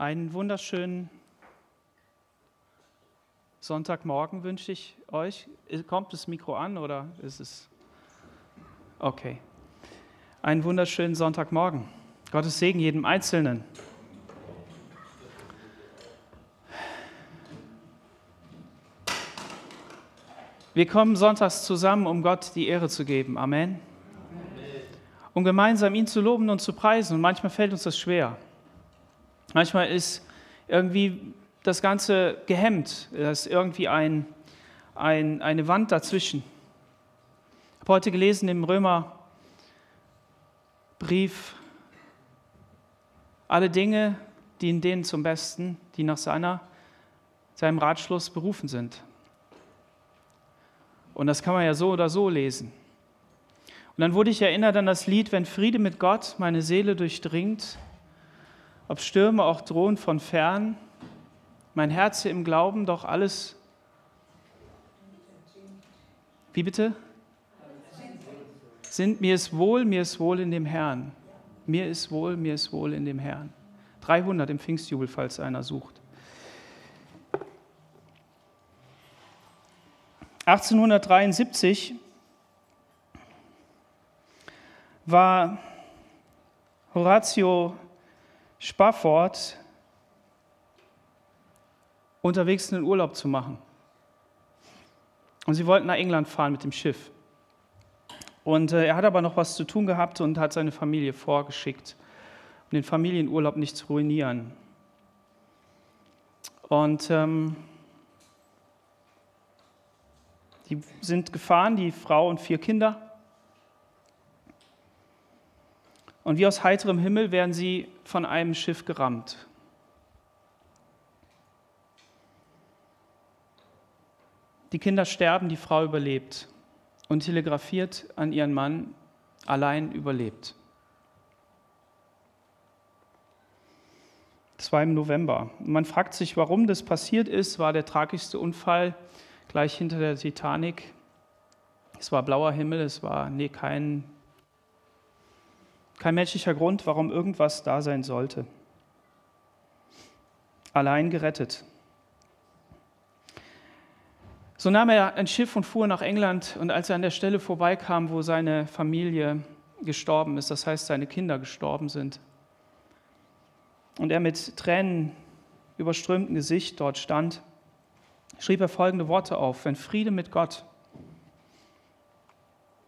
Einen wunderschönen Sonntagmorgen wünsche ich euch. Kommt das Mikro an oder ist es? Okay. Einen wunderschönen Sonntagmorgen. Gottes Segen jedem Einzelnen. Wir kommen sonntags zusammen, um Gott die Ehre zu geben. Amen. Um gemeinsam ihn zu loben und zu preisen. Und manchmal fällt uns das schwer. Manchmal ist irgendwie das Ganze gehemmt. Da ist irgendwie ein, ein, eine Wand dazwischen. Ich habe heute gelesen im Römerbrief, alle Dinge dienen denen zum Besten, die nach seiner, seinem Ratschluss berufen sind. Und das kann man ja so oder so lesen. Und dann wurde ich erinnert an das Lied, wenn Friede mit Gott meine Seele durchdringt, ob Stürme auch drohen von fern, mein Herz im Glauben doch alles. Wie bitte? Sind mir ist wohl, mir ist wohl in dem Herrn. Mir ist wohl, mir ist wohl in dem Herrn. 300 im Pfingstjubel, falls einer sucht. 1873 war Horatio Spafford unterwegs einen Urlaub zu machen. Und sie wollten nach England fahren mit dem Schiff. Und äh, er hat aber noch was zu tun gehabt und hat seine Familie vorgeschickt, um den Familienurlaub nicht zu ruinieren. Und ähm, die sind gefahren, die Frau und vier Kinder. Und wie aus heiterem Himmel werden sie von einem Schiff gerammt. Die Kinder sterben, die Frau überlebt und telegrafiert an ihren Mann, allein überlebt. Das war im November. Man fragt sich, warum das passiert ist. War der tragischste Unfall gleich hinter der Titanic. Es war blauer Himmel, es war nee, kein kein menschlicher Grund, warum irgendwas da sein sollte. Allein gerettet. So nahm er ein Schiff und fuhr nach England und als er an der Stelle vorbeikam, wo seine Familie gestorben ist, das heißt seine Kinder gestorben sind, und er mit Tränen überströmtem Gesicht dort stand, schrieb er folgende Worte auf, wenn Friede mit Gott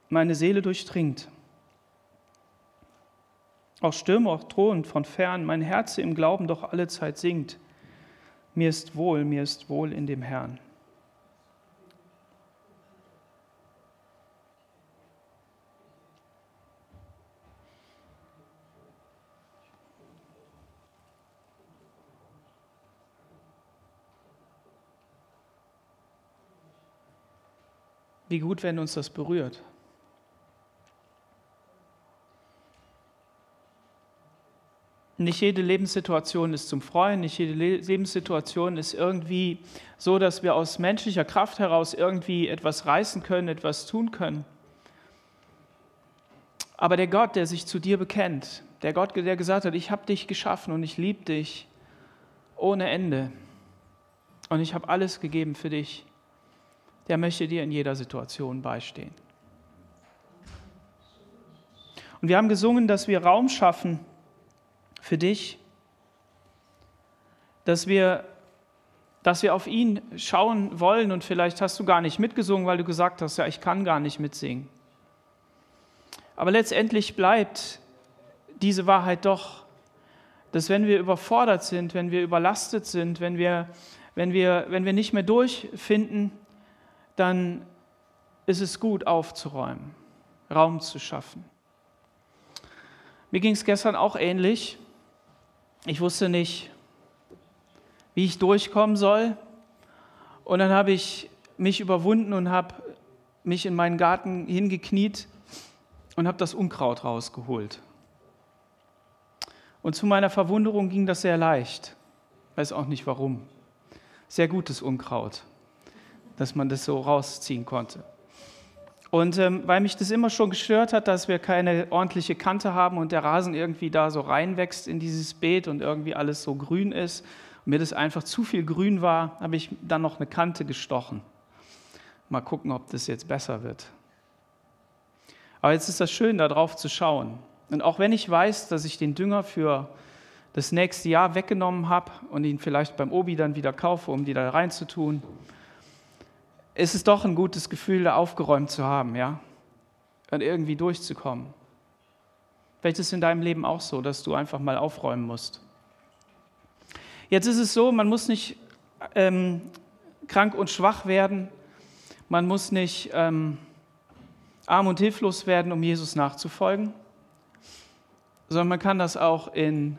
meine Seele durchdringt auch Stürme, auch drohen von fern, mein Herz im Glauben doch alle Zeit singt. Mir ist wohl, mir ist wohl in dem Herrn. Wie gut, wenn uns das berührt. Nicht jede Lebenssituation ist zum Freuen, nicht jede Lebenssituation ist irgendwie so, dass wir aus menschlicher Kraft heraus irgendwie etwas reißen können, etwas tun können. Aber der Gott, der sich zu dir bekennt, der Gott, der gesagt hat, ich habe dich geschaffen und ich liebe dich ohne Ende und ich habe alles gegeben für dich, der möchte dir in jeder Situation beistehen. Und wir haben gesungen, dass wir Raum schaffen für dich, dass wir, dass wir auf ihn schauen wollen und vielleicht hast du gar nicht mitgesungen, weil du gesagt hast, ja, ich kann gar nicht mitsingen. Aber letztendlich bleibt diese Wahrheit doch, dass wenn wir überfordert sind, wenn wir überlastet sind, wenn wir, wenn wir, wenn wir nicht mehr durchfinden, dann ist es gut aufzuräumen, Raum zu schaffen. Mir ging es gestern auch ähnlich. Ich wusste nicht, wie ich durchkommen soll. Und dann habe ich mich überwunden und habe mich in meinen Garten hingekniet und habe das Unkraut rausgeholt. Und zu meiner Verwunderung ging das sehr leicht. Weiß auch nicht warum. Sehr gutes Unkraut, dass man das so rausziehen konnte. Und ähm, weil mich das immer schon gestört hat, dass wir keine ordentliche Kante haben und der Rasen irgendwie da so reinwächst in dieses Beet und irgendwie alles so grün ist und mir das einfach zu viel grün war, habe ich dann noch eine Kante gestochen. Mal gucken, ob das jetzt besser wird. Aber jetzt ist das schön, da drauf zu schauen. Und auch wenn ich weiß, dass ich den Dünger für das nächste Jahr weggenommen habe und ihn vielleicht beim Obi dann wieder kaufe, um die da reinzutun, ist es doch ein gutes Gefühl, da aufgeräumt zu haben, ja? Und irgendwie durchzukommen. Vielleicht ist es in deinem Leben auch so, dass du einfach mal aufräumen musst. Jetzt ist es so, man muss nicht ähm, krank und schwach werden, man muss nicht ähm, arm und hilflos werden, um Jesus nachzufolgen, sondern man kann das auch in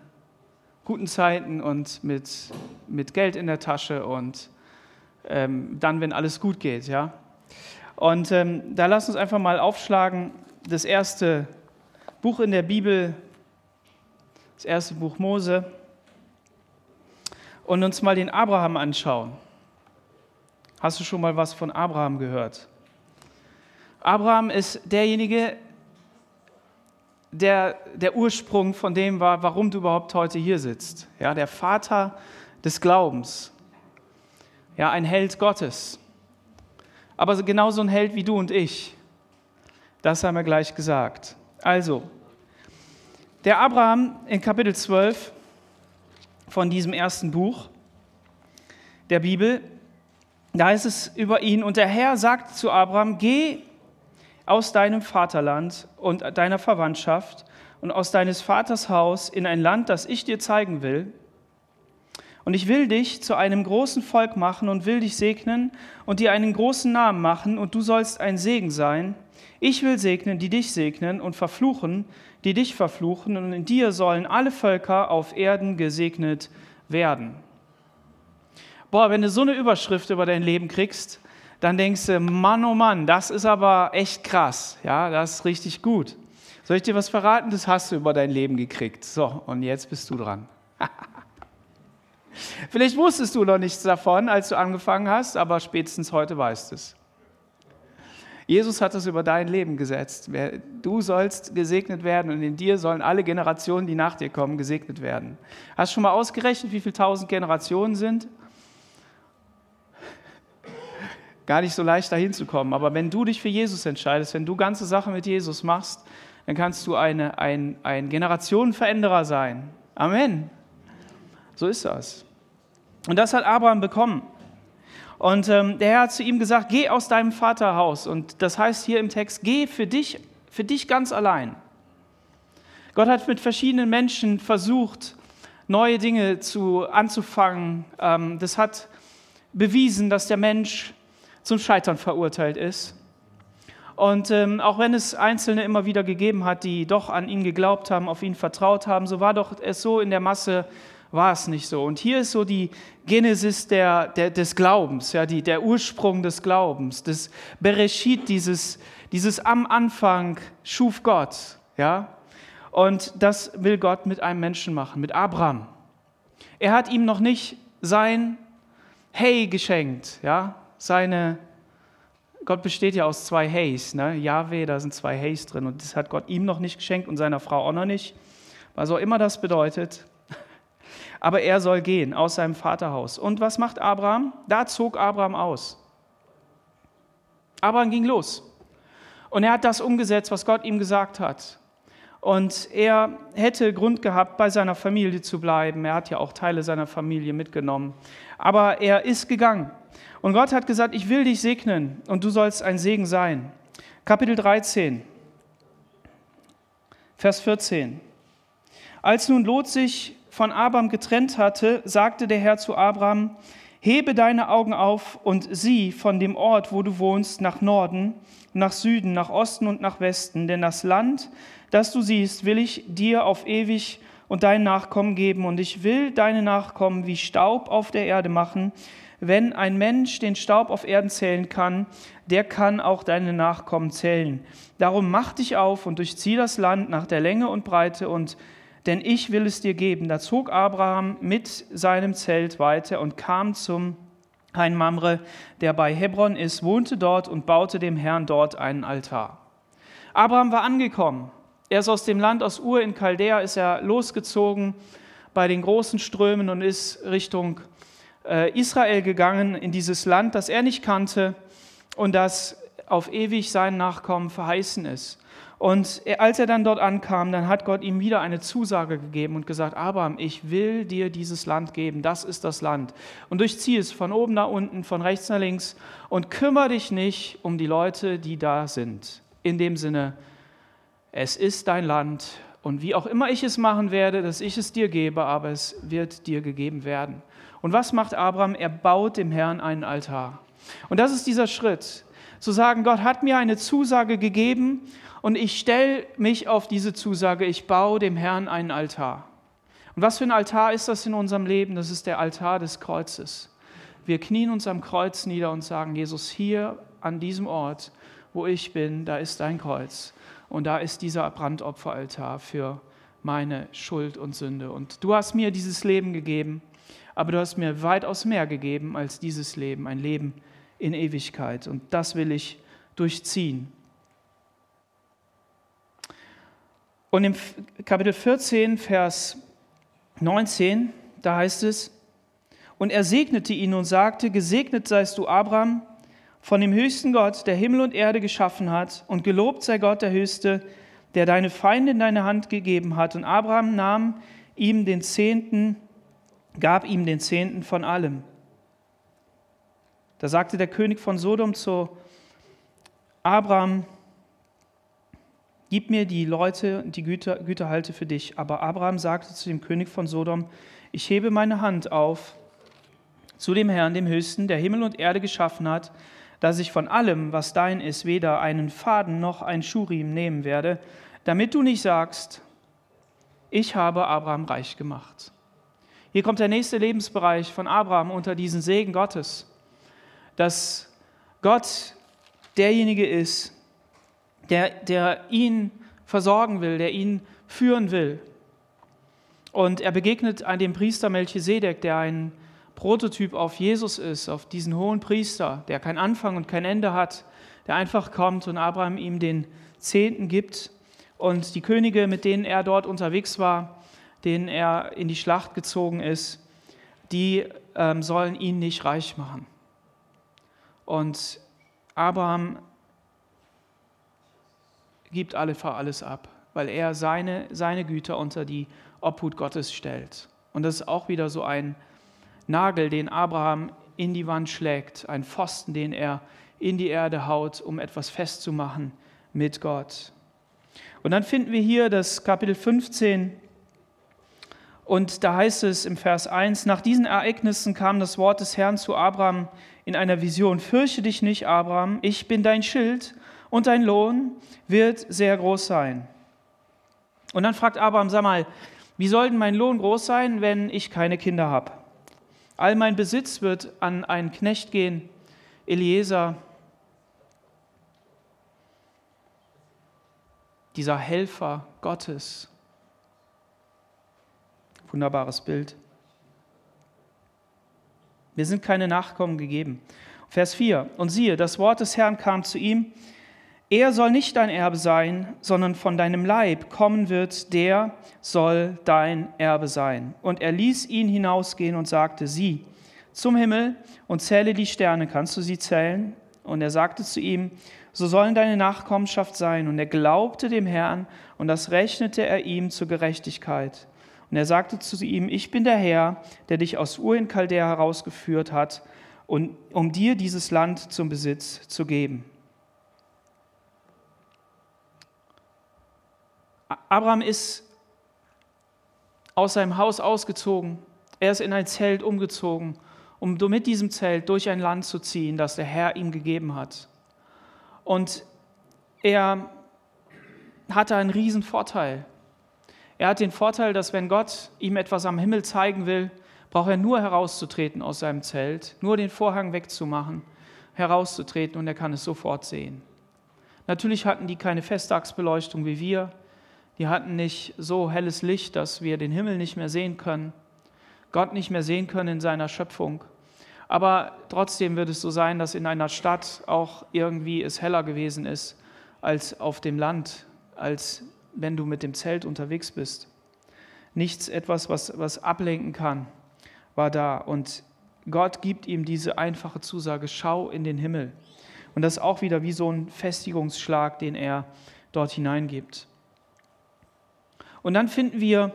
guten Zeiten und mit, mit Geld in der Tasche und ähm, dann, wenn alles gut geht. Ja? Und ähm, da lass uns einfach mal aufschlagen, das erste Buch in der Bibel, das erste Buch Mose, und uns mal den Abraham anschauen. Hast du schon mal was von Abraham gehört? Abraham ist derjenige, der der Ursprung von dem war, warum du überhaupt heute hier sitzt. Ja, der Vater des Glaubens. Ja, ein Held Gottes. Aber genauso ein Held wie du und ich. Das haben wir gleich gesagt. Also, der Abraham in Kapitel 12 von diesem ersten Buch der Bibel, da ist es über ihn, und der Herr sagt zu Abraham, geh aus deinem Vaterland und deiner Verwandtschaft und aus deines Vaters Haus in ein Land, das ich dir zeigen will. Und ich will dich zu einem großen Volk machen und will dich segnen und dir einen großen Namen machen und du sollst ein Segen sein. Ich will segnen, die dich segnen und verfluchen, die dich verfluchen und in dir sollen alle Völker auf Erden gesegnet werden. Boah, wenn du so eine Überschrift über dein Leben kriegst, dann denkst du, Mann, oh Mann, das ist aber echt krass. Ja, das ist richtig gut. Soll ich dir was verraten? Das hast du über dein Leben gekriegt. So, und jetzt bist du dran. Vielleicht wusstest du noch nichts davon, als du angefangen hast, aber spätestens heute weißt es. Jesus hat es über dein Leben gesetzt. Du sollst gesegnet werden und in dir sollen alle Generationen, die nach dir kommen, gesegnet werden. Hast du schon mal ausgerechnet, wie viele tausend Generationen sind? gar nicht so leicht dahin zu kommen. Aber wenn du dich für Jesus entscheidest, wenn du ganze Sachen mit Jesus machst, dann kannst du eine, ein, ein Generationenveränderer sein. Amen. So ist das. Und das hat Abraham bekommen. Und ähm, der Herr hat zu ihm gesagt, geh aus deinem Vaterhaus. Und das heißt hier im Text, geh für dich, für dich ganz allein. Gott hat mit verschiedenen Menschen versucht, neue Dinge zu, anzufangen. Ähm, das hat bewiesen, dass der Mensch zum Scheitern verurteilt ist. Und ähm, auch wenn es Einzelne immer wieder gegeben hat, die doch an ihn geglaubt haben, auf ihn vertraut haben, so war doch es so in der Masse, war es nicht so. Und hier ist so die Genesis der, der, des Glaubens, ja, die, der Ursprung des Glaubens, des Bereshit, dieses, dieses am Anfang schuf Gott. Ja? Und das will Gott mit einem Menschen machen, mit Abraham. Er hat ihm noch nicht sein Hey geschenkt, ja, seine, Gott besteht ja aus zwei Heys, ne? Yahweh, da sind zwei Heys drin und das hat Gott ihm noch nicht geschenkt und seiner Frau auch noch nicht, was auch immer das bedeutet. Aber er soll gehen aus seinem Vaterhaus. Und was macht Abraham? Da zog Abraham aus. Abraham ging los. Und er hat das umgesetzt, was Gott ihm gesagt hat. Und er hätte Grund gehabt, bei seiner Familie zu bleiben. Er hat ja auch Teile seiner Familie mitgenommen. Aber er ist gegangen. Und Gott hat gesagt, ich will dich segnen und du sollst ein Segen sein. Kapitel 13, Vers 14. Als nun Lot sich von Abraham getrennt hatte, sagte der Herr zu Abraham, hebe deine Augen auf und sieh von dem Ort, wo du wohnst, nach Norden, nach Süden, nach Osten und nach Westen, denn das Land, das du siehst, will ich dir auf ewig und deinen Nachkommen geben, und ich will deine Nachkommen wie Staub auf der Erde machen, wenn ein Mensch den Staub auf Erden zählen kann, der kann auch deine Nachkommen zählen. Darum mach dich auf und durchzieh das Land nach der Länge und Breite und denn ich will es dir geben. Da zog Abraham mit seinem Zelt weiter und kam zum ein Mamre, der bei Hebron ist, wohnte dort und baute dem Herrn dort einen Altar. Abraham war angekommen. Er ist aus dem Land, aus Ur in Chaldea, ist er losgezogen bei den großen Strömen und ist Richtung äh, Israel gegangen, in dieses Land, das er nicht kannte und das auf ewig seinen Nachkommen verheißen ist. Und als er dann dort ankam, dann hat Gott ihm wieder eine Zusage gegeben und gesagt, Abraham, ich will dir dieses Land geben, das ist das Land. Und durchziehe es von oben nach unten, von rechts nach links und kümmere dich nicht um die Leute, die da sind. In dem Sinne, es ist dein Land und wie auch immer ich es machen werde, dass ich es dir gebe, aber es wird dir gegeben werden. Und was macht Abraham? Er baut dem Herrn einen Altar. Und das ist dieser Schritt, zu sagen, Gott hat mir eine Zusage gegeben und ich stelle mich auf diese Zusage, ich baue dem Herrn einen Altar. Und was für ein Altar ist das in unserem Leben? Das ist der Altar des Kreuzes. Wir knien uns am Kreuz nieder und sagen, Jesus, hier an diesem Ort, wo ich bin, da ist dein Kreuz. Und da ist dieser Brandopferaltar für meine Schuld und Sünde. Und du hast mir dieses Leben gegeben, aber du hast mir weitaus mehr gegeben als dieses Leben, ein Leben in Ewigkeit. Und das will ich durchziehen. Und im Kapitel 14, Vers 19, da heißt es, und er segnete ihn und sagte, gesegnet seist du, Abraham, von dem höchsten Gott, der Himmel und Erde geschaffen hat, und gelobt sei Gott der Höchste, der deine Feinde in deine Hand gegeben hat. Und Abraham nahm ihm den Zehnten, gab ihm den Zehnten von allem. Da sagte der König von Sodom zu Abraham, Gib mir die Leute, die Güter, Güterhalte für dich. Aber Abraham sagte zu dem König von Sodom, ich hebe meine Hand auf zu dem Herrn, dem Höchsten, der Himmel und Erde geschaffen hat, dass ich von allem, was dein ist, weder einen Faden noch ein Schurim nehmen werde, damit du nicht sagst, ich habe Abraham reich gemacht. Hier kommt der nächste Lebensbereich von Abraham unter diesen Segen Gottes, dass Gott derjenige ist, der, der ihn versorgen will, der ihn führen will. Und er begegnet an dem Priester Melchisedek, der ein Prototyp auf Jesus ist, auf diesen hohen Priester, der kein Anfang und kein Ende hat, der einfach kommt und Abraham ihm den Zehnten gibt. Und die Könige, mit denen er dort unterwegs war, denen er in die Schlacht gezogen ist, die ähm, sollen ihn nicht reich machen. Und Abraham gibt alle alles ab, weil er seine, seine Güter unter die Obhut Gottes stellt. Und das ist auch wieder so ein Nagel, den Abraham in die Wand schlägt, ein Pfosten, den er in die Erde haut, um etwas festzumachen mit Gott. Und dann finden wir hier das Kapitel 15 und da heißt es im Vers 1, nach diesen Ereignissen kam das Wort des Herrn zu Abraham in einer Vision, fürchte dich nicht, Abraham, ich bin dein Schild und dein Lohn wird sehr groß sein. Und dann fragt Abraham, sag mal, wie soll denn mein Lohn groß sein, wenn ich keine Kinder habe? All mein Besitz wird an einen Knecht gehen, Eliezer, dieser Helfer Gottes. Wunderbares Bild. Mir sind keine Nachkommen gegeben. Vers 4. Und siehe, das Wort des Herrn kam zu ihm, er soll nicht dein Erbe sein, sondern von deinem Leib kommen wird, der soll dein Erbe sein. Und er ließ ihn hinausgehen und sagte, sieh zum Himmel und zähle die Sterne, kannst du sie zählen? Und er sagte zu ihm, so sollen deine Nachkommenschaft sein. Und er glaubte dem Herrn, und das rechnete er ihm zur Gerechtigkeit. Und er sagte zu ihm, ich bin der Herr, der dich aus Ur in Chaldea herausgeführt hat, um dir dieses Land zum Besitz zu geben. Abraham ist aus seinem Haus ausgezogen. Er ist in ein Zelt umgezogen, um mit diesem Zelt durch ein Land zu ziehen, das der Herr ihm gegeben hat. Und er hatte einen riesen Vorteil. Er hat den Vorteil, dass wenn Gott ihm etwas am Himmel zeigen will, braucht er nur herauszutreten aus seinem Zelt, nur den Vorhang wegzumachen, herauszutreten und er kann es sofort sehen. Natürlich hatten die keine Festtagsbeleuchtung wie wir, die hatten nicht so helles Licht, dass wir den Himmel nicht mehr sehen können, Gott nicht mehr sehen können in seiner Schöpfung. Aber trotzdem wird es so sein, dass in einer Stadt auch irgendwie es heller gewesen ist als auf dem Land, als wenn du mit dem Zelt unterwegs bist. Nichts etwas, was, was ablenken kann, war da. Und Gott gibt ihm diese einfache Zusage, schau in den Himmel. Und das ist auch wieder wie so ein Festigungsschlag, den er dort hineingibt. Und dann finden wir,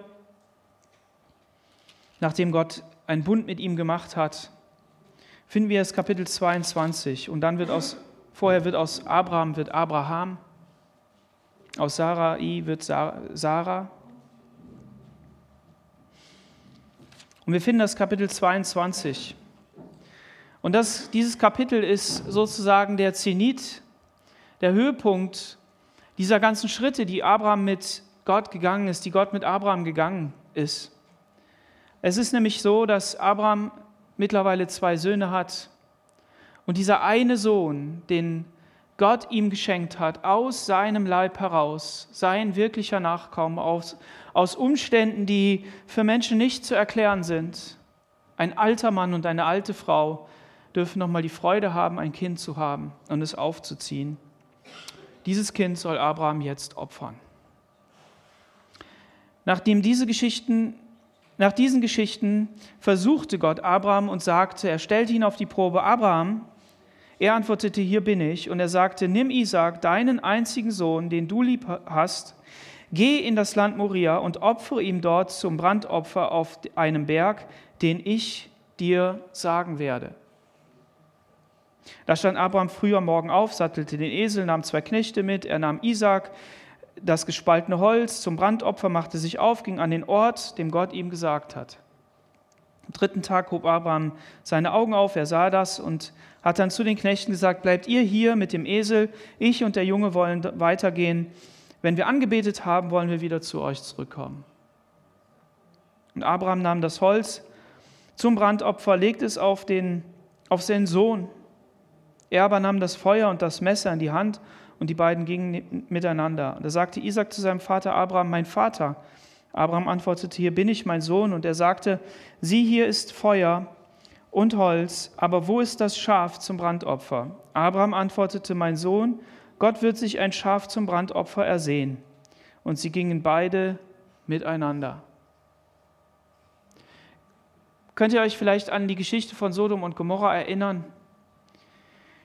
nachdem Gott einen Bund mit ihm gemacht hat, finden wir das Kapitel 22. Und dann wird aus, vorher wird aus Abraham wird Abraham, aus Sarai wird Sarah. Und wir finden das Kapitel 22. Und das, dieses Kapitel ist sozusagen der Zenit, der Höhepunkt dieser ganzen Schritte, die Abraham mit Gott gegangen ist, die Gott mit Abraham gegangen ist. Es ist nämlich so, dass Abraham mittlerweile zwei Söhne hat und dieser eine Sohn, den Gott ihm geschenkt hat, aus seinem Leib heraus, sein wirklicher Nachkommen, aus, aus Umständen, die für Menschen nicht zu erklären sind. Ein alter Mann und eine alte Frau dürfen nochmal die Freude haben, ein Kind zu haben und es aufzuziehen. Dieses Kind soll Abraham jetzt opfern. Nachdem diese Geschichten, nach diesen Geschichten versuchte Gott Abraham und sagte, er stellte ihn auf die Probe, Abraham, er antwortete, hier bin ich. Und er sagte, nimm Isaac, deinen einzigen Sohn, den du lieb hast, geh in das Land Moria und opfere ihm dort zum Brandopfer auf einem Berg, den ich dir sagen werde. Da stand Abraham früh am Morgen auf, sattelte den Esel, nahm zwei Knechte mit, er nahm Isaac, das gespaltene Holz zum Brandopfer, machte sich auf, ging an den Ort, dem Gott ihm gesagt hat. Am dritten Tag hob Abraham seine Augen auf, er sah das und hat dann zu den Knechten gesagt, bleibt ihr hier mit dem Esel, ich und der Junge wollen weitergehen. Wenn wir angebetet haben, wollen wir wieder zu euch zurückkommen. Und Abraham nahm das Holz zum Brandopfer, legte es auf, den, auf seinen Sohn. Er aber nahm das Feuer und das Messer in die Hand und die beiden gingen miteinander. Da sagte Isaac zu seinem Vater Abraham, mein Vater. Abraham antwortete, hier bin ich, mein Sohn. Und er sagte, sieh, hier ist Feuer und Holz, aber wo ist das Schaf zum Brandopfer? Abraham antwortete, mein Sohn, Gott wird sich ein Schaf zum Brandopfer ersehen. Und sie gingen beide miteinander. Könnt ihr euch vielleicht an die Geschichte von Sodom und Gomorra erinnern?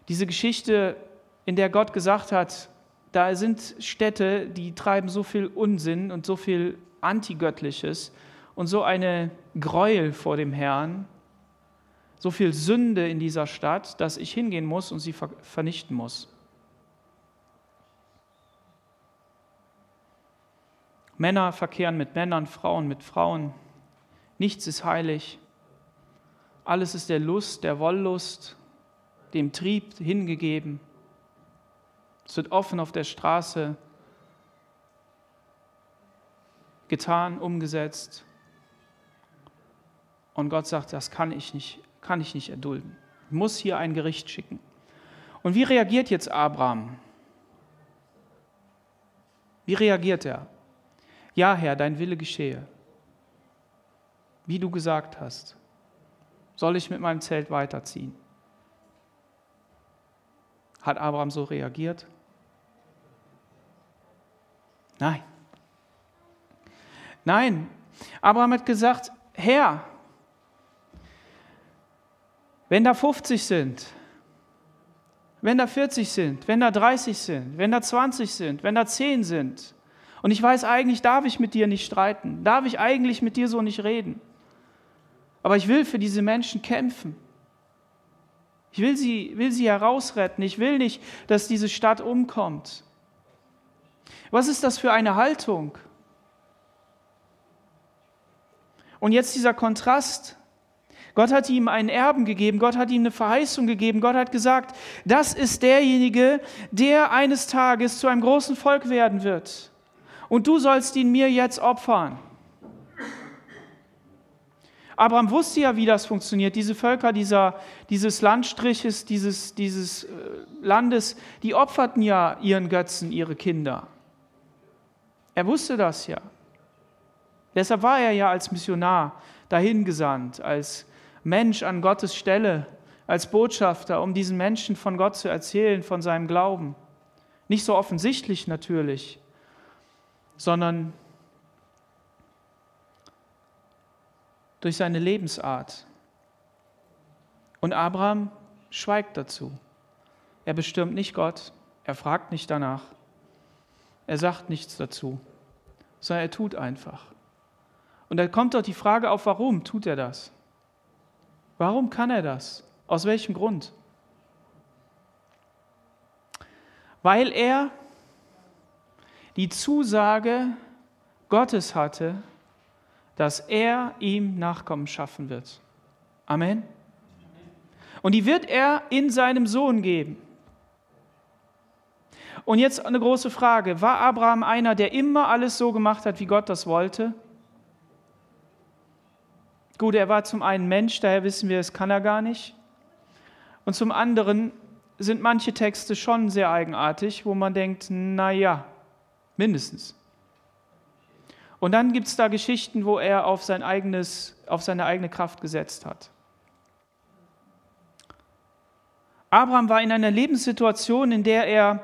Diese Geschichte in der Gott gesagt hat, da sind Städte, die treiben so viel Unsinn und so viel Antigöttliches und so eine Gräuel vor dem Herrn, so viel Sünde in dieser Stadt, dass ich hingehen muss und sie vernichten muss. Männer verkehren mit Männern, Frauen mit Frauen. Nichts ist heilig. Alles ist der Lust, der Wollust, dem Trieb hingegeben. Es wird offen auf der Straße getan, umgesetzt. Und Gott sagt, das kann ich nicht, kann ich nicht erdulden. Ich muss hier ein Gericht schicken. Und wie reagiert jetzt Abraham? Wie reagiert er? Ja, Herr, dein Wille geschehe. Wie du gesagt hast, soll ich mit meinem Zelt weiterziehen. Hat Abraham so reagiert? Nein. Nein. Abraham hat gesagt, Herr, wenn da 50 sind, wenn da 40 sind, wenn da 30 sind, wenn da 20 sind, wenn da 10 sind, und ich weiß eigentlich, darf ich mit dir nicht streiten, darf ich eigentlich mit dir so nicht reden, aber ich will für diese Menschen kämpfen. Ich will sie, will sie herausretten. Ich will nicht, dass diese Stadt umkommt. Was ist das für eine Haltung? Und jetzt dieser Kontrast. Gott hat ihm einen Erben gegeben, Gott hat ihm eine Verheißung gegeben, Gott hat gesagt, das ist derjenige, der eines Tages zu einem großen Volk werden wird. Und du sollst ihn mir jetzt opfern. Abraham wusste ja, wie das funktioniert. Diese Völker dieser, dieses Landstriches, dieses, dieses äh, Landes, die opferten ja ihren Götzen, ihre Kinder. Er wusste das ja. Deshalb war er ja als Missionar dahin gesandt, als Mensch an Gottes Stelle als Botschafter, um diesen Menschen von Gott zu erzählen, von seinem Glauben. Nicht so offensichtlich natürlich, sondern durch seine Lebensart. Und Abraham schweigt dazu. Er bestürmt nicht Gott, er fragt nicht danach, er sagt nichts dazu, sondern er tut einfach. Und da kommt doch die Frage auf, warum tut er das? Warum kann er das? Aus welchem Grund? Weil er die Zusage Gottes hatte, dass er ihm Nachkommen schaffen wird. Amen. Und die wird er in seinem Sohn geben. Und jetzt eine große Frage. War Abraham einer, der immer alles so gemacht hat, wie Gott das wollte? Gut, er war zum einen Mensch, daher wissen wir, das kann er gar nicht. Und zum anderen sind manche Texte schon sehr eigenartig, wo man denkt, naja, mindestens. Und dann gibt es da Geschichten, wo er auf, sein eigenes, auf seine eigene Kraft gesetzt hat. Abraham war in einer Lebenssituation, in der er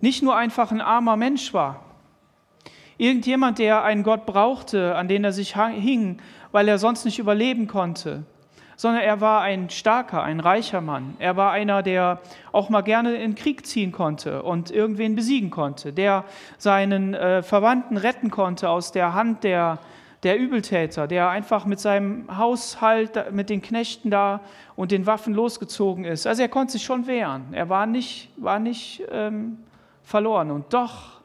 nicht nur einfach ein armer Mensch war. Irgendjemand, der einen Gott brauchte, an den er sich hing, weil er sonst nicht überleben konnte sondern er war ein starker, ein reicher Mann. Er war einer, der auch mal gerne in Krieg ziehen konnte und irgendwen besiegen konnte, der seinen äh, Verwandten retten konnte aus der Hand der, der Übeltäter, der einfach mit seinem Haushalt, mit den Knechten da und den Waffen losgezogen ist. Also er konnte sich schon wehren. Er war nicht, war nicht ähm, verloren. Und doch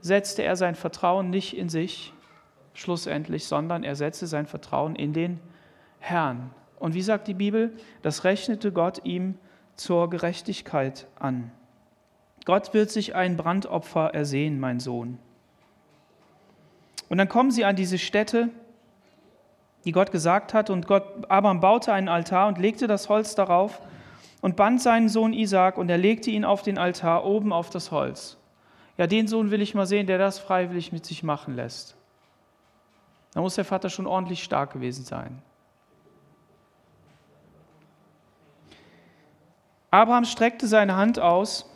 setzte er sein Vertrauen nicht in sich schlussendlich, sondern er setzte sein Vertrauen in den Herrn. Und wie sagt die Bibel? Das rechnete Gott ihm zur Gerechtigkeit an. Gott wird sich ein Brandopfer ersehen, mein Sohn. Und dann kommen sie an diese Stätte, die Gott gesagt hat, und Gott, Abraham baute einen Altar und legte das Holz darauf und band seinen Sohn Isaac und er legte ihn auf den Altar oben auf das Holz. Ja, den Sohn will ich mal sehen, der das freiwillig mit sich machen lässt. Da muss der Vater schon ordentlich stark gewesen sein. Abraham streckte seine Hand aus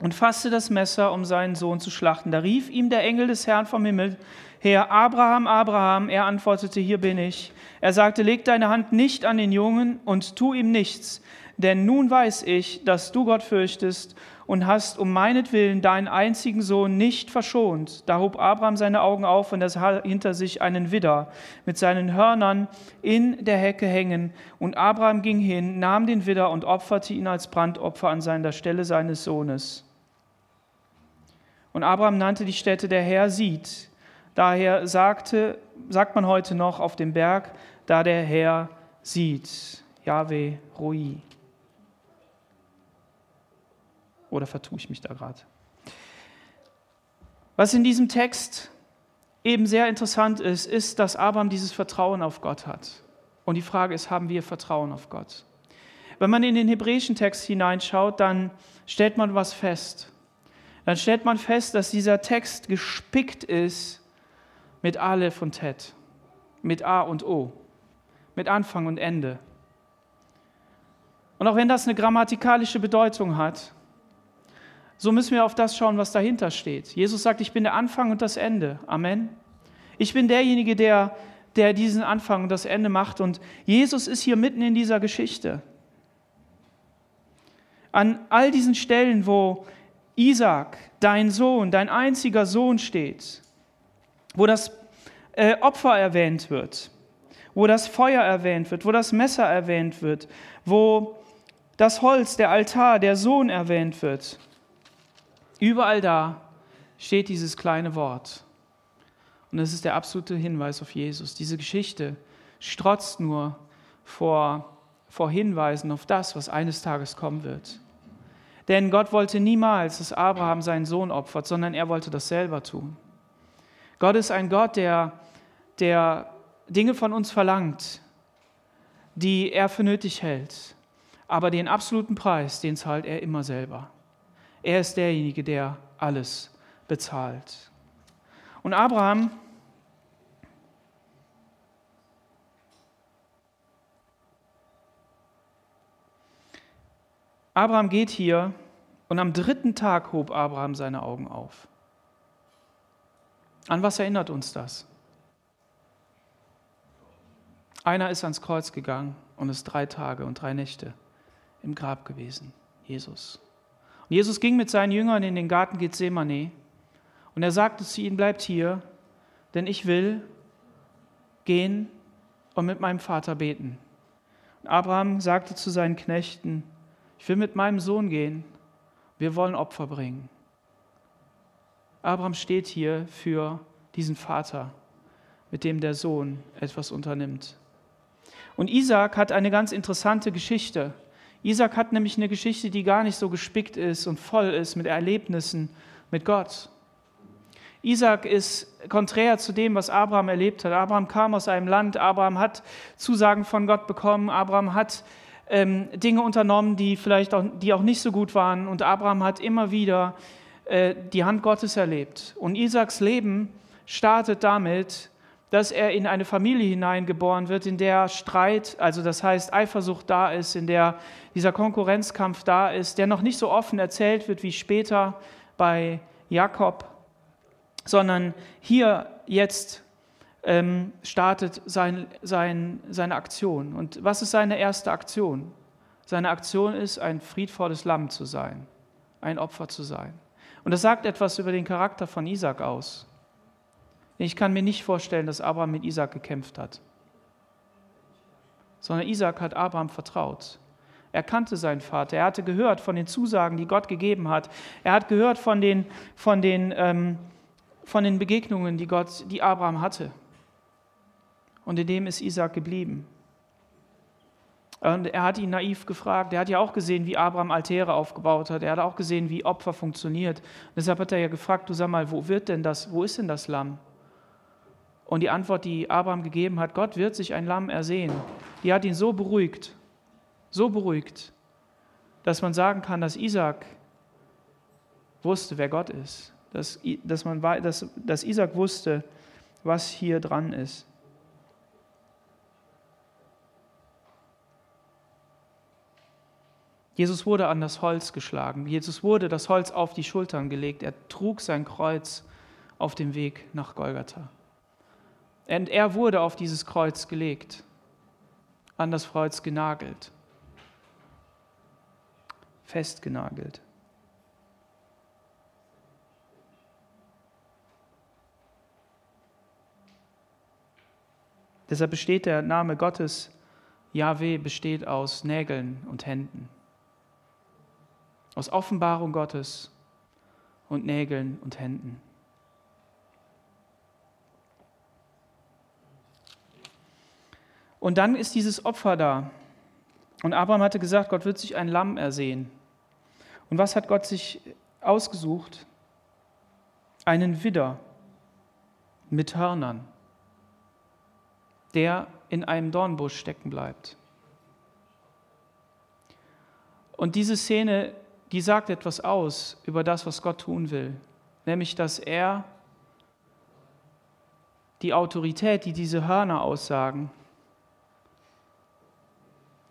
und fasste das Messer, um seinen Sohn zu schlachten. Da rief ihm der Engel des Herrn vom Himmel her, Abraham, Abraham. Er antwortete, hier bin ich. Er sagte, leg deine Hand nicht an den Jungen und tu ihm nichts, denn nun weiß ich, dass du Gott fürchtest und hast um meinetwillen deinen einzigen Sohn nicht verschont. Da hob Abraham seine Augen auf und er sah hinter sich einen Widder mit seinen Hörnern in der Hecke hängen. Und Abraham ging hin, nahm den Widder und opferte ihn als Brandopfer an seiner Stelle seines Sohnes. Und Abraham nannte die Stätte, der Herr sieht. Daher sagte, sagt man heute noch auf dem Berg, da der Herr sieht. Yahweh Roi. Oder vertue ich mich da gerade? Was in diesem Text eben sehr interessant ist, ist, dass Abraham dieses Vertrauen auf Gott hat. Und die Frage ist, haben wir Vertrauen auf Gott? Wenn man in den hebräischen Text hineinschaut, dann stellt man was fest. Dann stellt man fest, dass dieser Text gespickt ist mit Aleph und Tet, mit A und O, mit Anfang und Ende. Und auch wenn das eine grammatikalische Bedeutung hat, so müssen wir auf das schauen, was dahinter steht. Jesus sagt, ich bin der Anfang und das Ende. Amen. Ich bin derjenige, der, der diesen Anfang und das Ende macht. Und Jesus ist hier mitten in dieser Geschichte. An all diesen Stellen, wo Isaac, dein Sohn, dein einziger Sohn steht, wo das äh, Opfer erwähnt wird, wo das Feuer erwähnt wird, wo das Messer erwähnt wird, wo das Holz, der Altar, der Sohn erwähnt wird, Überall da steht dieses kleine Wort. Und es ist der absolute Hinweis auf Jesus. Diese Geschichte strotzt nur vor, vor Hinweisen auf das, was eines Tages kommen wird. Denn Gott wollte niemals, dass Abraham seinen Sohn opfert, sondern er wollte das selber tun. Gott ist ein Gott, der, der Dinge von uns verlangt, die er für nötig hält. Aber den absoluten Preis, den zahlt er immer selber. Er ist derjenige, der alles bezahlt. Und Abraham Abraham geht hier und am dritten Tag hob Abraham seine Augen auf. An was erinnert uns das? Einer ist ans Kreuz gegangen und ist drei Tage und drei Nächte im Grab gewesen, Jesus. Und Jesus ging mit seinen Jüngern in den Garten Gethsemane und er sagte zu ihnen, bleibt hier, denn ich will gehen und mit meinem Vater beten. Und Abraham sagte zu seinen Knechten, ich will mit meinem Sohn gehen, wir wollen Opfer bringen. Abraham steht hier für diesen Vater, mit dem der Sohn etwas unternimmt. Und Isaac hat eine ganz interessante Geschichte. Isaac hat nämlich eine Geschichte, die gar nicht so gespickt ist und voll ist mit Erlebnissen mit Gott. Isaac ist konträr zu dem, was Abraham erlebt hat. Abraham kam aus einem Land, Abraham hat Zusagen von Gott bekommen, Abraham hat ähm, Dinge unternommen, die vielleicht auch, die auch nicht so gut waren. Und Abraham hat immer wieder äh, die Hand Gottes erlebt. Und Isaaks Leben startet damit, dass er in eine Familie hineingeboren wird, in der Streit, also das heißt Eifersucht da ist, in der dieser Konkurrenzkampf da ist, der noch nicht so offen erzählt wird wie später bei Jakob, sondern hier jetzt ähm, startet sein, sein, seine Aktion. Und was ist seine erste Aktion? Seine Aktion ist, ein friedvolles Lamm zu sein, ein Opfer zu sein. Und das sagt etwas über den Charakter von Isaac aus. Ich kann mir nicht vorstellen, dass Abraham mit Isaac gekämpft hat, sondern Isaac hat Abraham vertraut. Er kannte seinen Vater. Er hatte gehört von den Zusagen, die Gott gegeben hat. Er hat gehört von den, von den, ähm, von den Begegnungen, die, Gott, die Abraham hatte. Und in dem ist Isaac geblieben. Und er hat ihn naiv gefragt. Er hat ja auch gesehen, wie Abraham Altäre aufgebaut hat. Er hat auch gesehen, wie Opfer funktioniert. Und deshalb hat er ja gefragt: Du sag mal, wo wird denn das? Wo ist denn das Lamm? Und die Antwort, die Abraham gegeben hat, Gott wird sich ein Lamm ersehen, die hat ihn so beruhigt, so beruhigt, dass man sagen kann, dass Isaac wusste, wer Gott ist, dass, dass, man, dass, dass Isaac wusste, was hier dran ist. Jesus wurde an das Holz geschlagen. Jesus wurde das Holz auf die Schultern gelegt. Er trug sein Kreuz auf dem Weg nach Golgatha. Und er wurde auf dieses Kreuz gelegt, an das Kreuz genagelt, festgenagelt. Deshalb besteht der Name Gottes, Yahweh, besteht aus Nägeln und Händen, aus Offenbarung Gottes und Nägeln und Händen. Und dann ist dieses Opfer da. Und Abraham hatte gesagt, Gott wird sich ein Lamm ersehen. Und was hat Gott sich ausgesucht? Einen Widder mit Hörnern, der in einem Dornbusch stecken bleibt. Und diese Szene, die sagt etwas aus über das, was Gott tun will, nämlich dass er die Autorität, die diese Hörner aussagen,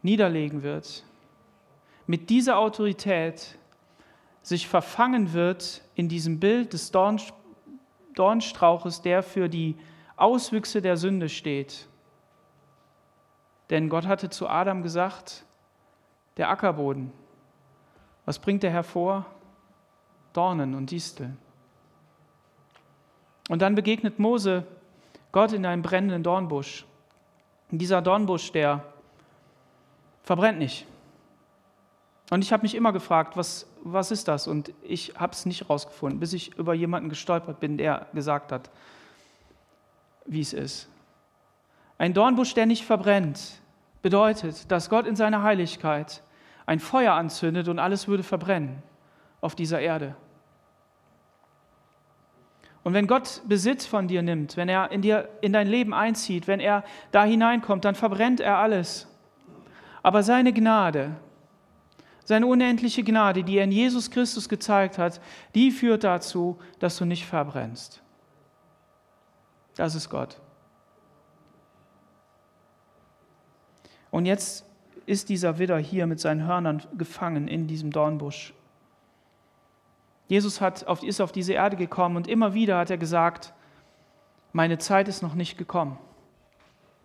niederlegen wird, mit dieser Autorität sich verfangen wird in diesem Bild des Dornstrauches, der für die Auswüchse der Sünde steht. Denn Gott hatte zu Adam gesagt, der Ackerboden, was bringt er hervor? Dornen und Disteln. Und dann begegnet Mose Gott in einem brennenden Dornbusch. Und dieser Dornbusch, der verbrennt nicht. Und ich habe mich immer gefragt, was, was ist das? Und ich habe es nicht rausgefunden, bis ich über jemanden gestolpert bin, der gesagt hat, wie es ist. Ein Dornbusch, der nicht verbrennt, bedeutet, dass Gott in seiner Heiligkeit ein Feuer anzündet und alles würde verbrennen auf dieser Erde. Und wenn Gott Besitz von dir nimmt, wenn er in, dir, in dein Leben einzieht, wenn er da hineinkommt, dann verbrennt er alles. Aber seine Gnade, seine unendliche Gnade, die er in Jesus Christus gezeigt hat, die führt dazu, dass du nicht verbrennst. Das ist Gott. Und jetzt ist dieser Widder hier mit seinen Hörnern gefangen in diesem Dornbusch. Jesus hat ist auf diese Erde gekommen und immer wieder hat er gesagt, meine Zeit ist noch nicht gekommen.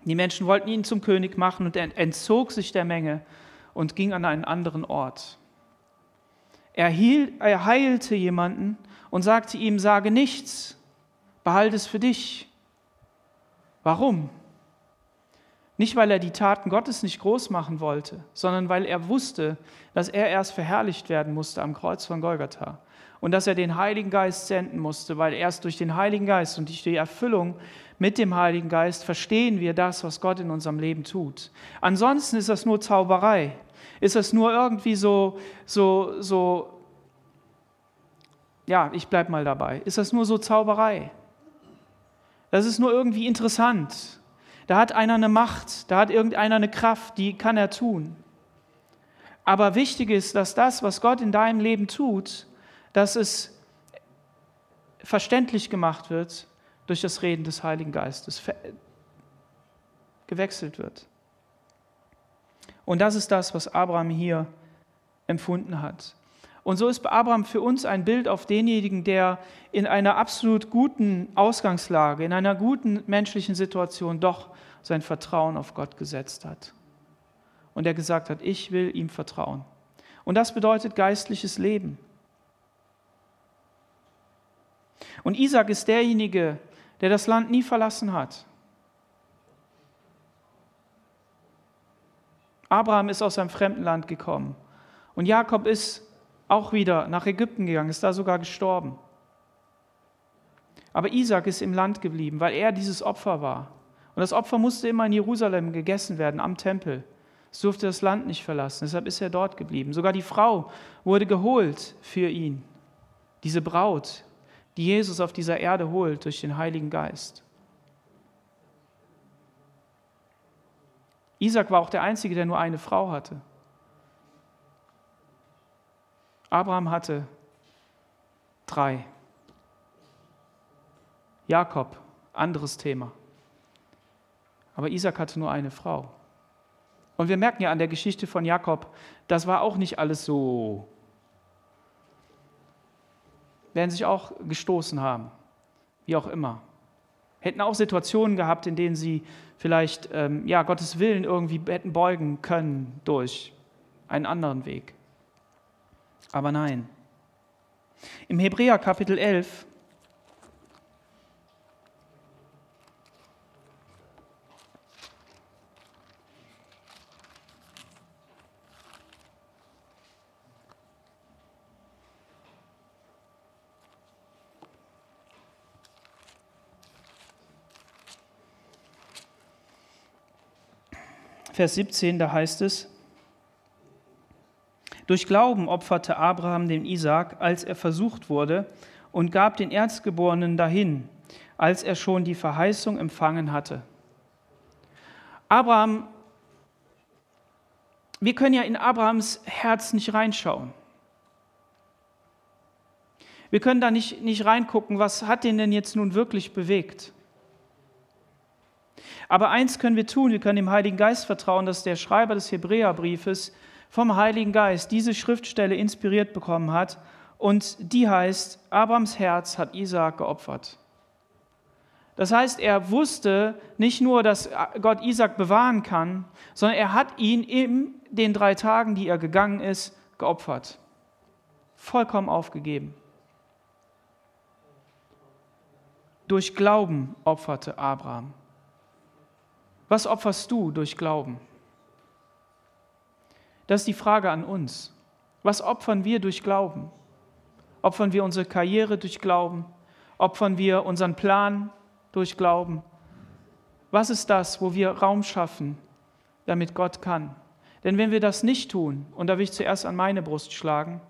Die Menschen wollten ihn zum König machen und er entzog sich der Menge und ging an einen anderen Ort. Er, hielt, er heilte jemanden und sagte ihm, sage nichts, behalte es für dich. Warum? Nicht, weil er die Taten Gottes nicht groß machen wollte, sondern weil er wusste, dass er erst verherrlicht werden musste am Kreuz von Golgatha und dass er den Heiligen Geist senden musste, weil erst durch den Heiligen Geist und durch die Erfüllung mit dem Heiligen Geist verstehen wir das, was Gott in unserem Leben tut. Ansonsten ist das nur Zauberei. Ist das nur irgendwie so, so, so, ja, ich bleibe mal dabei. Ist das nur so Zauberei? Das ist nur irgendwie interessant. Da hat einer eine Macht, da hat irgendeiner eine Kraft, die kann er tun. Aber wichtig ist, dass das, was Gott in deinem Leben tut, dass es verständlich gemacht wird durch das Reden des Heiligen Geistes, gewechselt wird. Und das ist das, was Abraham hier empfunden hat. Und so ist Abraham für uns ein Bild auf denjenigen, der in einer absolut guten Ausgangslage, in einer guten menschlichen Situation doch sein Vertrauen auf Gott gesetzt hat. Und er gesagt hat, ich will ihm vertrauen. Und das bedeutet geistliches Leben. Und Isaac ist derjenige, der das Land nie verlassen hat. Abraham ist aus einem fremden Land gekommen. Und Jakob ist auch wieder nach Ägypten gegangen, ist da sogar gestorben. Aber Isaac ist im Land geblieben, weil er dieses Opfer war. Und das Opfer musste immer in Jerusalem gegessen werden, am Tempel. Es durfte das Land nicht verlassen, deshalb ist er dort geblieben. Sogar die Frau wurde geholt für ihn, diese Braut, die Jesus auf dieser Erde holt durch den Heiligen Geist. Isaac war auch der Einzige, der nur eine Frau hatte. Abraham hatte drei. Jakob, anderes Thema. Aber Isaac hatte nur eine Frau. Und wir merken ja an der Geschichte von Jakob, das war auch nicht alles so werden sich auch gestoßen haben, wie auch immer. Hätten auch Situationen gehabt, in denen sie vielleicht ähm, ja, Gottes Willen irgendwie hätten beugen können durch einen anderen Weg. Aber nein. Im Hebräer Kapitel 11 Vers 17, da heißt es, durch Glauben opferte Abraham den Isaak, als er versucht wurde, und gab den Erstgeborenen dahin, als er schon die Verheißung empfangen hatte. Abraham, wir können ja in Abrahams Herz nicht reinschauen. Wir können da nicht, nicht reingucken, was hat den denn jetzt nun wirklich bewegt? Aber eins können wir tun, wir können dem Heiligen Geist vertrauen, dass der Schreiber des Hebräerbriefes vom Heiligen Geist diese Schriftstelle inspiriert bekommen hat und die heißt, Abrams Herz hat Isaak geopfert. Das heißt, er wusste nicht nur, dass Gott Isaak bewahren kann, sondern er hat ihn in den drei Tagen, die er gegangen ist, geopfert. Vollkommen aufgegeben. Durch Glauben opferte Abraham. Was opferst du durch Glauben? Das ist die Frage an uns. Was opfern wir durch Glauben? Opfern wir unsere Karriere durch Glauben? Opfern wir unseren Plan durch Glauben? Was ist das, wo wir Raum schaffen, damit Gott kann? Denn wenn wir das nicht tun, und da will ich zuerst an meine Brust schlagen,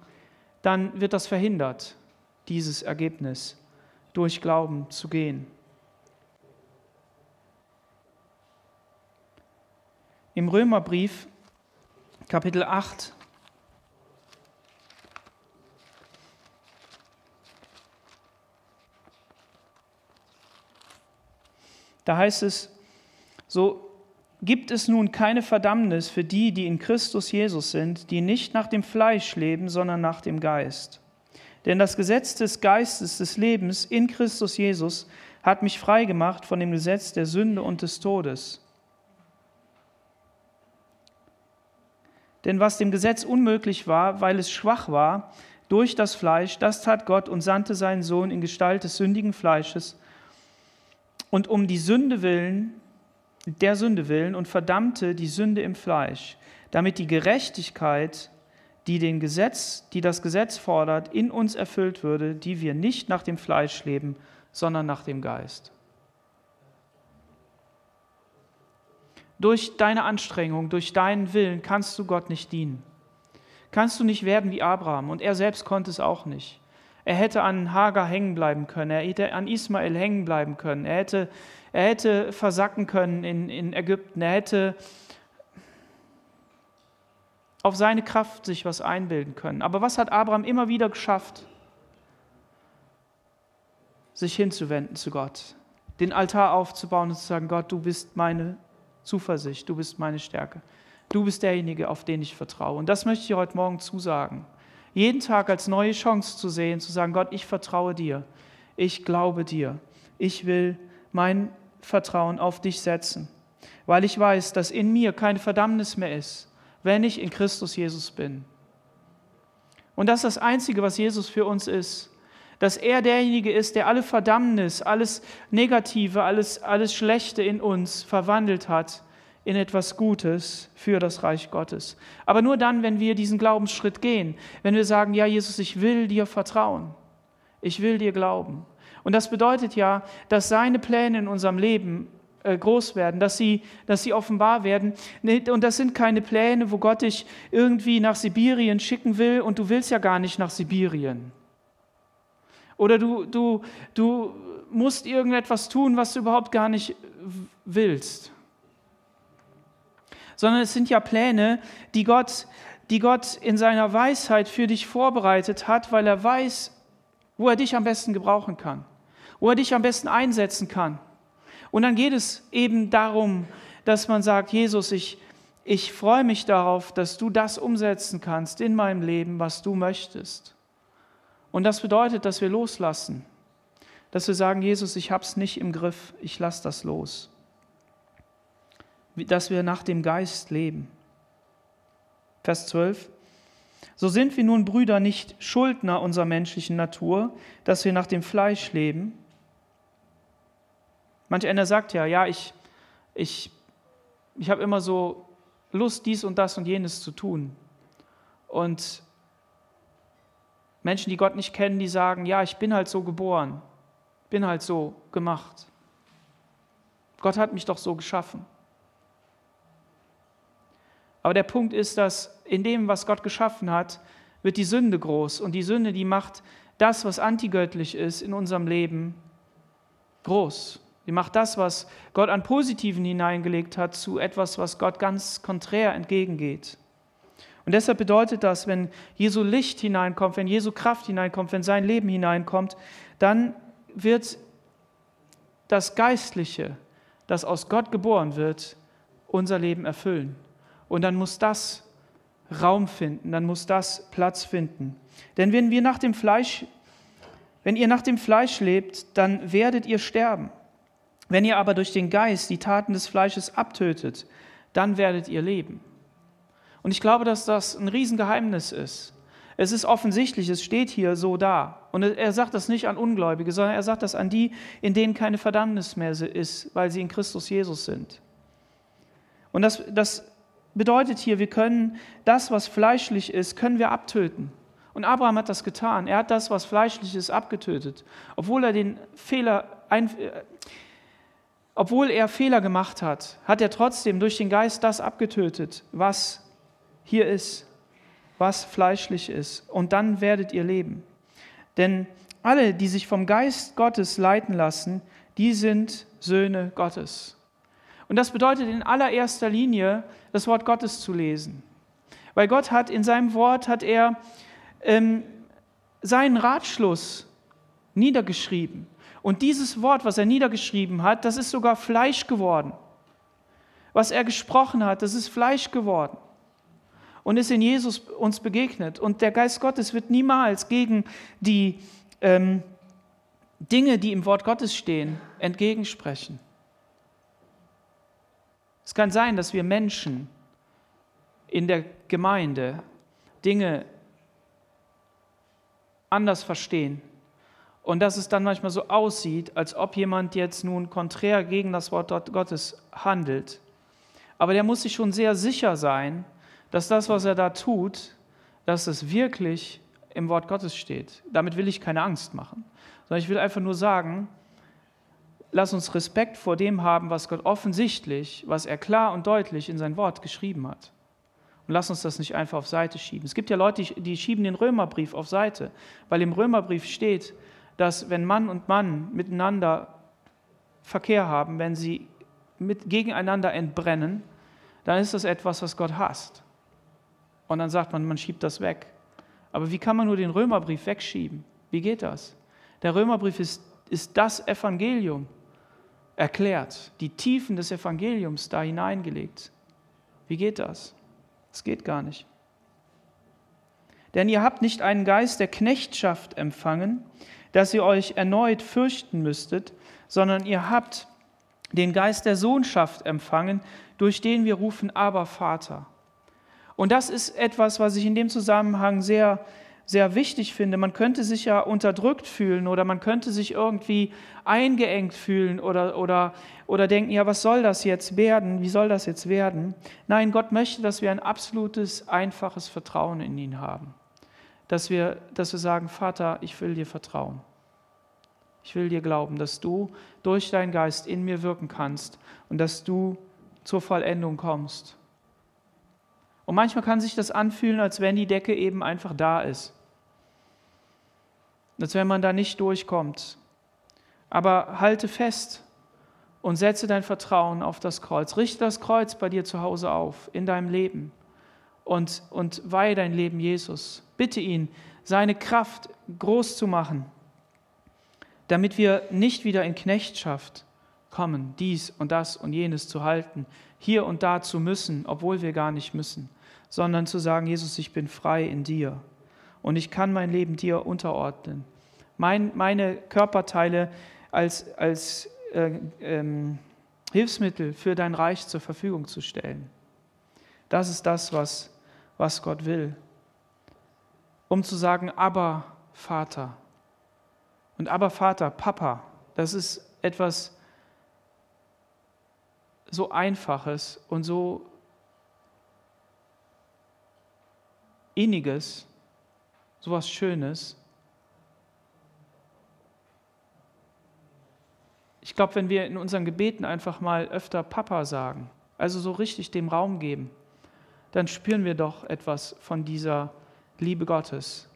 dann wird das verhindert, dieses Ergebnis durch Glauben zu gehen. Im Römerbrief Kapitel 8 Da heißt es, so gibt es nun keine Verdammnis für die, die in Christus Jesus sind, die nicht nach dem Fleisch leben, sondern nach dem Geist. Denn das Gesetz des Geistes des Lebens in Christus Jesus hat mich freigemacht von dem Gesetz der Sünde und des Todes. Denn was dem Gesetz unmöglich war, weil es schwach war, durch das Fleisch, das tat Gott und sandte seinen Sohn in Gestalt des sündigen Fleisches und um die Sünde willen, der Sünde willen und verdammte die Sünde im Fleisch, damit die Gerechtigkeit, die den Gesetz, die das Gesetz fordert, in uns erfüllt würde, die wir nicht nach dem Fleisch leben, sondern nach dem Geist. Durch deine Anstrengung, durch deinen Willen kannst du Gott nicht dienen. Kannst du nicht werden wie Abraham und er selbst konnte es auch nicht. Er hätte an Hagar hängen bleiben können, er hätte an Ismael hängen bleiben können, er hätte, er hätte versacken können in, in Ägypten, er hätte auf seine Kraft sich was einbilden können. Aber was hat Abraham immer wieder geschafft? Sich hinzuwenden zu Gott, den Altar aufzubauen und zu sagen, Gott, du bist meine Zuversicht, du bist meine Stärke. Du bist derjenige, auf den ich vertraue. Und das möchte ich heute Morgen zusagen jeden Tag als neue Chance zu sehen, zu sagen, Gott, ich vertraue dir, ich glaube dir, ich will mein Vertrauen auf dich setzen, weil ich weiß, dass in mir keine Verdammnis mehr ist, wenn ich in Christus Jesus bin. Und das ist das Einzige, was Jesus für uns ist, dass er derjenige ist, der alle Verdammnis, alles Negative, alles, alles Schlechte in uns verwandelt hat in etwas Gutes für das Reich Gottes. Aber nur dann, wenn wir diesen Glaubensschritt gehen, wenn wir sagen, ja Jesus, ich will dir vertrauen, ich will dir glauben. Und das bedeutet ja, dass seine Pläne in unserem Leben äh, groß werden, dass sie, dass sie offenbar werden. Und das sind keine Pläne, wo Gott dich irgendwie nach Sibirien schicken will und du willst ja gar nicht nach Sibirien. Oder du, du, du musst irgendetwas tun, was du überhaupt gar nicht willst sondern es sind ja Pläne, die Gott, die Gott in seiner Weisheit für dich vorbereitet hat, weil er weiß, wo er dich am besten gebrauchen kann, wo er dich am besten einsetzen kann. Und dann geht es eben darum, dass man sagt, Jesus, ich, ich freue mich darauf, dass du das umsetzen kannst in meinem Leben, was du möchtest. Und das bedeutet, dass wir loslassen, dass wir sagen, Jesus, ich habe es nicht im Griff, ich lasse das los dass wir nach dem Geist leben. Vers 12. So sind wir nun Brüder nicht Schuldner unserer menschlichen Natur, dass wir nach dem Fleisch leben. Manch einer sagt ja, ja, ich, ich, ich habe immer so Lust, dies und das und jenes zu tun. Und Menschen, die Gott nicht kennen, die sagen, ja, ich bin halt so geboren, bin halt so gemacht. Gott hat mich doch so geschaffen. Aber der Punkt ist, dass in dem, was Gott geschaffen hat, wird die Sünde groß. Und die Sünde, die macht das, was antigöttlich ist in unserem Leben, groß. Die macht das, was Gott an Positiven hineingelegt hat, zu etwas, was Gott ganz konträr entgegengeht. Und deshalb bedeutet das, wenn Jesu Licht hineinkommt, wenn Jesu Kraft hineinkommt, wenn sein Leben hineinkommt, dann wird das Geistliche, das aus Gott geboren wird, unser Leben erfüllen. Und dann muss das Raum finden, dann muss das Platz finden. Denn wenn wir nach dem Fleisch, wenn ihr nach dem Fleisch lebt, dann werdet ihr sterben. Wenn ihr aber durch den Geist die Taten des Fleisches abtötet, dann werdet ihr leben. Und ich glaube, dass das ein Riesengeheimnis ist. Es ist offensichtlich, es steht hier so da. Und er sagt das nicht an Ungläubige, sondern er sagt das an die, in denen keine Verdammnis mehr ist, weil sie in Christus Jesus sind. Und das, das bedeutet hier, wir können das, was fleischlich ist, können wir abtöten. Und Abraham hat das getan. Er hat das, was fleischlich ist, abgetötet. Obwohl er den Fehler, ein, äh, obwohl er Fehler gemacht hat, hat er trotzdem durch den Geist das abgetötet, was hier ist, was fleischlich ist. Und dann werdet ihr leben. Denn alle, die sich vom Geist Gottes leiten lassen, die sind Söhne Gottes. Und das bedeutet in allererster Linie, das Wort Gottes zu lesen. Weil Gott hat in seinem Wort, hat er ähm, seinen Ratschluss niedergeschrieben. Und dieses Wort, was er niedergeschrieben hat, das ist sogar Fleisch geworden. Was er gesprochen hat, das ist Fleisch geworden und ist in Jesus uns begegnet. Und der Geist Gottes wird niemals gegen die ähm, Dinge, die im Wort Gottes stehen, entgegensprechen. Es kann sein, dass wir Menschen in der Gemeinde Dinge anders verstehen und dass es dann manchmal so aussieht, als ob jemand jetzt nun konträr gegen das Wort Gottes handelt. Aber der muss sich schon sehr sicher sein, dass das, was er da tut, dass es wirklich im Wort Gottes steht. Damit will ich keine Angst machen, sondern ich will einfach nur sagen, lass uns Respekt vor dem haben, was Gott offensichtlich, was er klar und deutlich in sein Wort geschrieben hat. Und lass uns das nicht einfach auf Seite schieben. Es gibt ja Leute, die schieben den Römerbrief auf Seite, weil im Römerbrief steht, dass wenn Mann und Mann miteinander Verkehr haben, wenn sie mit, gegeneinander entbrennen, dann ist das etwas, was Gott hasst. Und dann sagt man, man schiebt das weg. Aber wie kann man nur den Römerbrief wegschieben? Wie geht das? Der Römerbrief ist, ist das Evangelium erklärt, die Tiefen des Evangeliums da hineingelegt. Wie geht das? Es geht gar nicht. Denn ihr habt nicht einen Geist der Knechtschaft empfangen, dass ihr euch erneut fürchten müsstet, sondern ihr habt den Geist der Sohnschaft empfangen, durch den wir rufen, aber Vater. Und das ist etwas, was ich in dem Zusammenhang sehr, sehr wichtig finde. Man könnte sich ja unterdrückt fühlen oder man könnte sich irgendwie eingeengt fühlen oder, oder, oder denken, ja, was soll das jetzt werden? Wie soll das jetzt werden? Nein, Gott möchte, dass wir ein absolutes, einfaches Vertrauen in ihn haben dass wir, dass wir sagen, Vater, ich will dir vertrauen. Ich will dir glauben, dass du durch deinen Geist in mir wirken kannst und dass du zur Vollendung kommst. Und manchmal kann sich das anfühlen, als wenn die Decke eben einfach da ist. Als wenn man da nicht durchkommt. Aber halte fest und setze dein Vertrauen auf das Kreuz. Richte das Kreuz bei dir zu Hause auf, in deinem Leben und, und weihe dein Leben Jesus. Bitte ihn, seine Kraft groß zu machen, damit wir nicht wieder in Knechtschaft kommen, dies und das und jenes zu halten, hier und da zu müssen, obwohl wir gar nicht müssen, sondern zu sagen, Jesus, ich bin frei in dir und ich kann mein Leben dir unterordnen. Mein, meine Körperteile als, als äh, ähm, Hilfsmittel für dein Reich zur Verfügung zu stellen. Das ist das, was was Gott will, um zu sagen, aber Vater. Und aber Vater, Papa, das ist etwas so Einfaches und so Inniges, so was Schönes. Ich glaube, wenn wir in unseren Gebeten einfach mal öfter Papa sagen, also so richtig dem Raum geben, dann spüren wir doch etwas von dieser Liebe Gottes,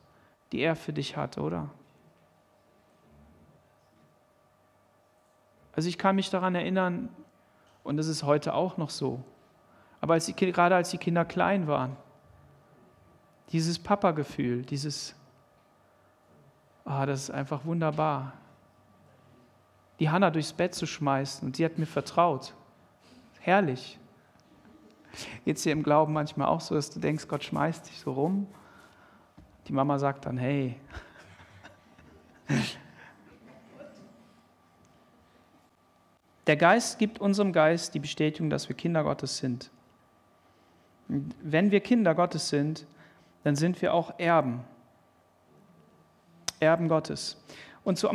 die er für dich hat, oder? Also ich kann mich daran erinnern, und das ist heute auch noch so, aber als die, gerade als die Kinder klein waren, dieses Papa-Gefühl, dieses, ah, das ist einfach wunderbar. Die Hanna durchs Bett zu schmeißen und sie hat mir vertraut. Herrlich. Es dir im Glauben manchmal auch so, dass du denkst, Gott schmeißt dich so rum? Die Mama sagt dann, hey. Der Geist gibt unserem Geist die Bestätigung, dass wir Kinder Gottes sind. Und wenn wir Kinder Gottes sind, dann sind wir auch Erben. Erben Gottes. Und zu,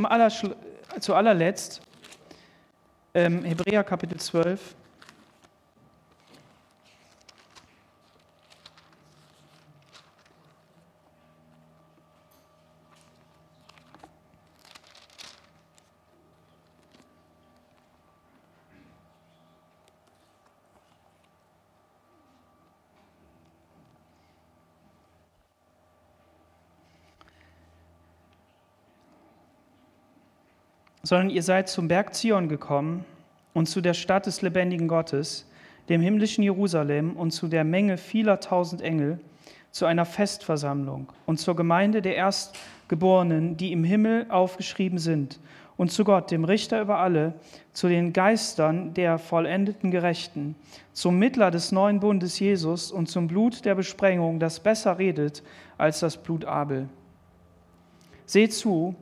allerletzt, ähm, Hebräer Kapitel 12, sondern ihr seid zum Berg Zion gekommen und zu der Stadt des lebendigen Gottes, dem himmlischen Jerusalem und zu der Menge vieler tausend Engel, zu einer Festversammlung und zur Gemeinde der Erstgeborenen, die im Himmel aufgeschrieben sind, und zu Gott, dem Richter über alle, zu den Geistern der vollendeten Gerechten, zum Mittler des neuen Bundes Jesus und zum Blut der Besprengung, das besser redet als das Blut Abel. Seht zu,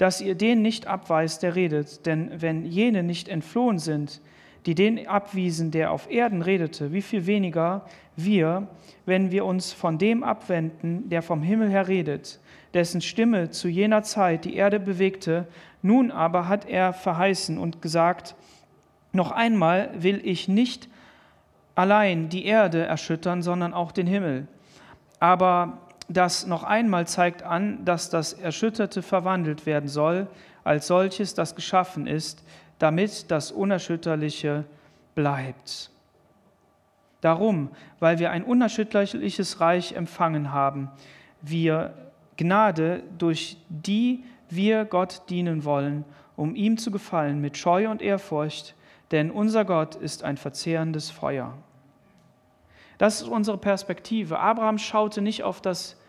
dass ihr den nicht abweist, der redet, denn wenn jene nicht entflohen sind, die den abwiesen, der auf Erden redete, wie viel weniger wir, wenn wir uns von dem abwenden, der vom Himmel her redet, dessen Stimme zu jener Zeit die Erde bewegte, nun aber hat er verheißen und gesagt, noch einmal will ich nicht allein die Erde erschüttern, sondern auch den Himmel. Aber das noch einmal zeigt an, dass das Erschütterte verwandelt werden soll, als solches, das geschaffen ist, damit das Unerschütterliche bleibt. Darum, weil wir ein unerschütterliches Reich empfangen haben, wir Gnade, durch die wir Gott dienen wollen, um ihm zu gefallen mit Scheu und Ehrfurcht, denn unser Gott ist ein verzehrendes Feuer. Das ist unsere Perspektive. Abraham schaute nicht auf das,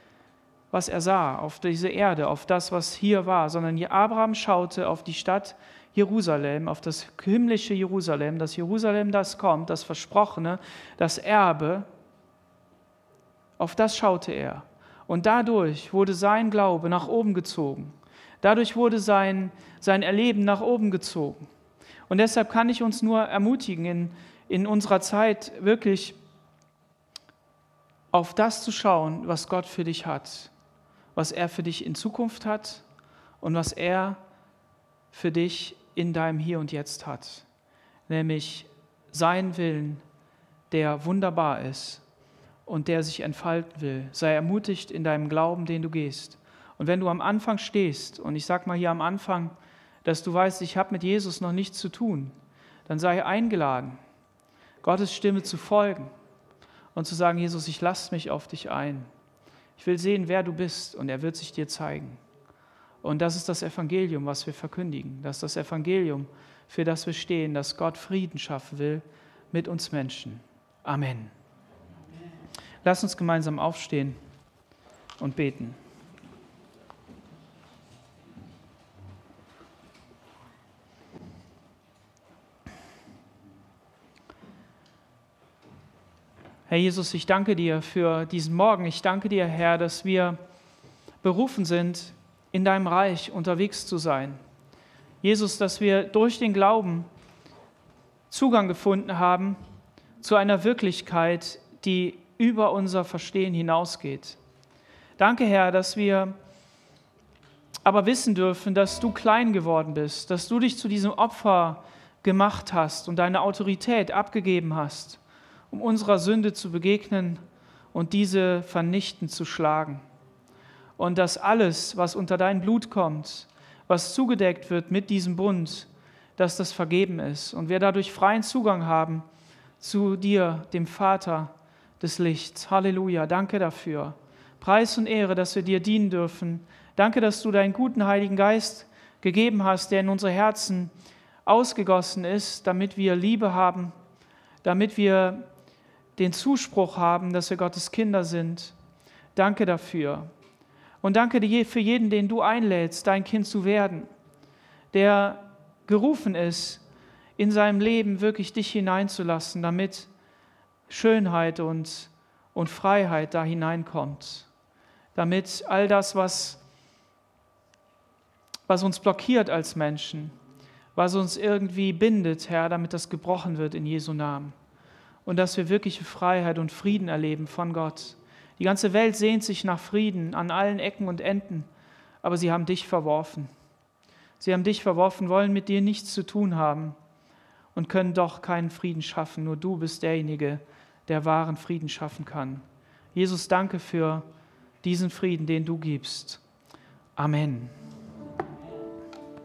was er sah, auf diese Erde, auf das, was hier war, sondern Abraham schaute auf die Stadt Jerusalem, auf das himmlische Jerusalem, das Jerusalem, das kommt, das Versprochene, das Erbe. Auf das schaute er. Und dadurch wurde sein Glaube nach oben gezogen. Dadurch wurde sein, sein Erleben nach oben gezogen. Und deshalb kann ich uns nur ermutigen, in, in unserer Zeit wirklich auf das zu schauen, was Gott für dich hat, was er für dich in Zukunft hat und was er für dich in deinem Hier und Jetzt hat, nämlich sein Willen, der wunderbar ist und der sich entfalten will. Sei ermutigt in deinem Glauben, den du gehst. Und wenn du am Anfang stehst, und ich sage mal hier am Anfang, dass du weißt, ich habe mit Jesus noch nichts zu tun, dann sei eingeladen, Gottes Stimme zu folgen und zu sagen, Jesus, ich lasse mich auf dich ein. Ich will sehen, wer du bist und er wird sich dir zeigen. Und das ist das Evangelium, was wir verkündigen. Das ist das Evangelium, für das wir stehen, dass Gott Frieden schaffen will mit uns Menschen. Amen. Lass uns gemeinsam aufstehen und beten. Herr Jesus, ich danke dir für diesen Morgen. Ich danke dir, Herr, dass wir berufen sind, in deinem Reich unterwegs zu sein. Jesus, dass wir durch den Glauben Zugang gefunden haben zu einer Wirklichkeit, die über unser Verstehen hinausgeht. Danke, Herr, dass wir aber wissen dürfen, dass du klein geworden bist, dass du dich zu diesem Opfer gemacht hast und deine Autorität abgegeben hast um unserer Sünde zu begegnen und diese vernichtend zu schlagen. Und dass alles, was unter dein Blut kommt, was zugedeckt wird mit diesem Bund, dass das vergeben ist und wir dadurch freien Zugang haben zu dir, dem Vater des Lichts. Halleluja, danke dafür. Preis und Ehre, dass wir dir dienen dürfen. Danke, dass du deinen guten Heiligen Geist gegeben hast, der in unsere Herzen ausgegossen ist, damit wir Liebe haben, damit wir den Zuspruch haben, dass wir Gottes Kinder sind. Danke dafür. Und danke dir für jeden, den du einlädst, dein Kind zu werden, der gerufen ist, in seinem Leben wirklich dich hineinzulassen, damit Schönheit und, und Freiheit da hineinkommt. Damit all das, was, was uns blockiert als Menschen, was uns irgendwie bindet, Herr, damit das gebrochen wird in Jesu Namen und dass wir wirkliche Freiheit und Frieden erleben von Gott. Die ganze Welt sehnt sich nach Frieden an allen Ecken und Enden, aber sie haben dich verworfen. Sie haben dich verworfen, wollen mit dir nichts zu tun haben und können doch keinen Frieden schaffen. Nur du bist derjenige, der wahren Frieden schaffen kann. Jesus, danke für diesen Frieden, den du gibst. Amen.